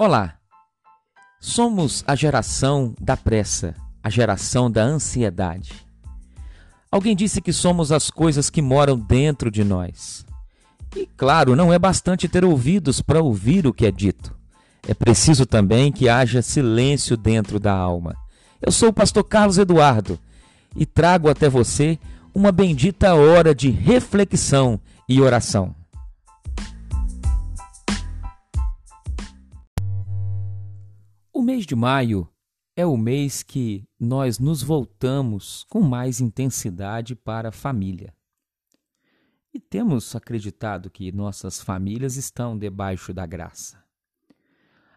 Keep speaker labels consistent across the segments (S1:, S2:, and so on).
S1: Olá! Somos a geração da pressa, a geração da ansiedade. Alguém disse que somos as coisas que moram dentro de nós. E claro, não é bastante ter ouvidos para ouvir o que é dito. É preciso também que haja silêncio dentro da alma. Eu sou o pastor Carlos Eduardo e trago até você uma bendita hora de reflexão e oração. Mês de maio é o mês que nós nos voltamos com mais intensidade para a família. E temos acreditado que nossas famílias estão debaixo da graça.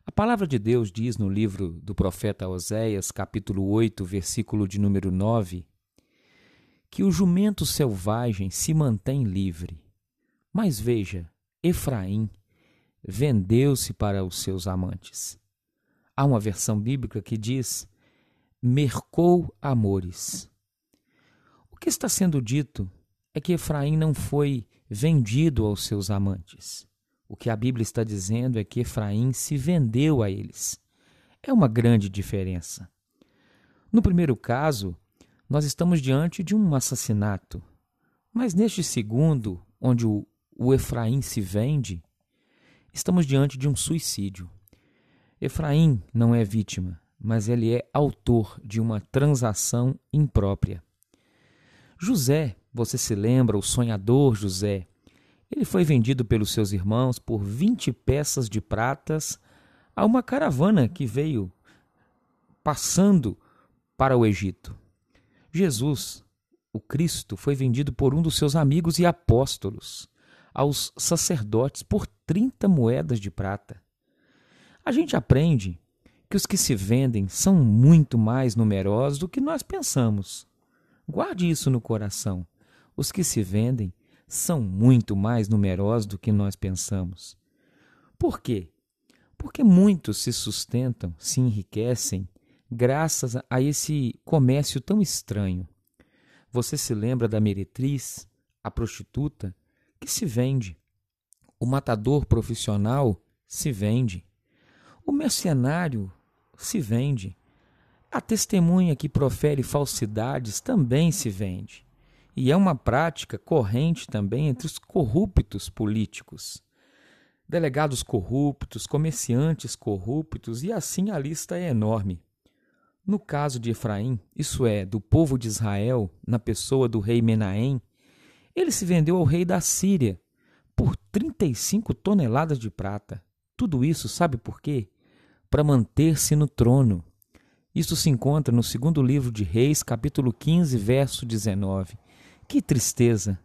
S1: A palavra de Deus diz no livro do profeta Oséias, capítulo 8, versículo de número 9, que o jumento selvagem se mantém livre. Mas veja, Efraim vendeu-se para os seus amantes. Há uma versão bíblica que diz: mercou amores. O que está sendo dito é que Efraim não foi vendido aos seus amantes. O que a Bíblia está dizendo é que Efraim se vendeu a eles. É uma grande diferença. No primeiro caso, nós estamos diante de um assassinato. Mas neste segundo, onde o, o Efraim se vende, estamos diante de um suicídio. Efraim não é vítima, mas ele é autor de uma transação imprópria. José, você se lembra, o sonhador José, ele foi vendido pelos seus irmãos por 20 peças de pratas a uma caravana que veio passando para o Egito. Jesus, o Cristo, foi vendido por um dos seus amigos e apóstolos aos sacerdotes por 30 moedas de prata. A gente aprende que os que se vendem são muito mais numerosos do que nós pensamos. Guarde isso no coração. Os que se vendem são muito mais numerosos do que nós pensamos. Por quê? Porque muitos se sustentam, se enriquecem, graças a esse comércio tão estranho. Você se lembra da meretriz, a prostituta, que se vende. O matador profissional se vende. O mercenário se vende. A testemunha que profere falsidades também se vende. E é uma prática corrente também entre os corruptos políticos. Delegados corruptos, comerciantes corruptos, e assim a lista é enorme. No caso de Efraim, isso é, do povo de Israel, na pessoa do rei Menahem, ele se vendeu ao rei da Síria por 35 toneladas de prata. Tudo isso, sabe por quê? Para manter-se no trono. Isso se encontra no segundo livro de Reis, capítulo 15, verso 19. Que tristeza!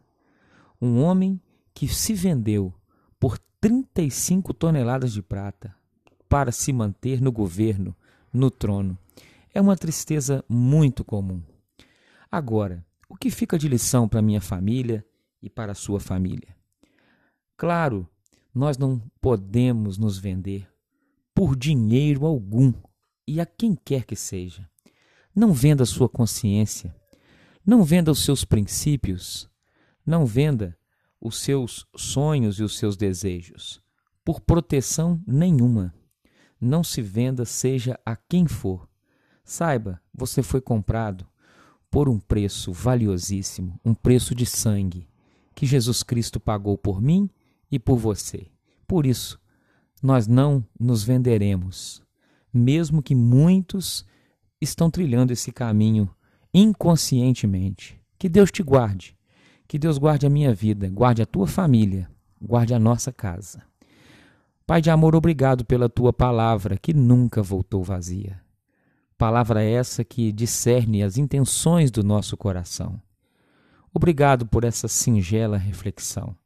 S1: Um homem que se vendeu por 35 toneladas de prata para se manter no governo, no trono. É uma tristeza muito comum. Agora, o que fica de lição para minha família e para a sua família? Claro, nós não podemos nos vender por dinheiro algum e a quem quer que seja. Não venda a sua consciência, não venda os seus princípios, não venda os seus sonhos e os seus desejos por proteção nenhuma. Não se venda, seja a quem for. Saiba, você foi comprado por um preço valiosíssimo, um preço de sangue que Jesus Cristo pagou por mim e por você. Por isso, nós não nos venderemos, mesmo que muitos estão trilhando esse caminho inconscientemente. Que Deus te guarde, que Deus guarde a minha vida, guarde a tua família, guarde a nossa casa. Pai de amor, obrigado pela tua palavra que nunca voltou vazia. Palavra essa que discerne as intenções do nosso coração. Obrigado por essa singela reflexão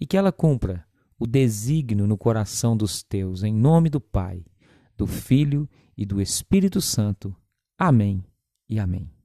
S1: e que ela cumpra o desígnio no coração dos teus, em nome do Pai, do Filho e do Espírito Santo. Amém e amém.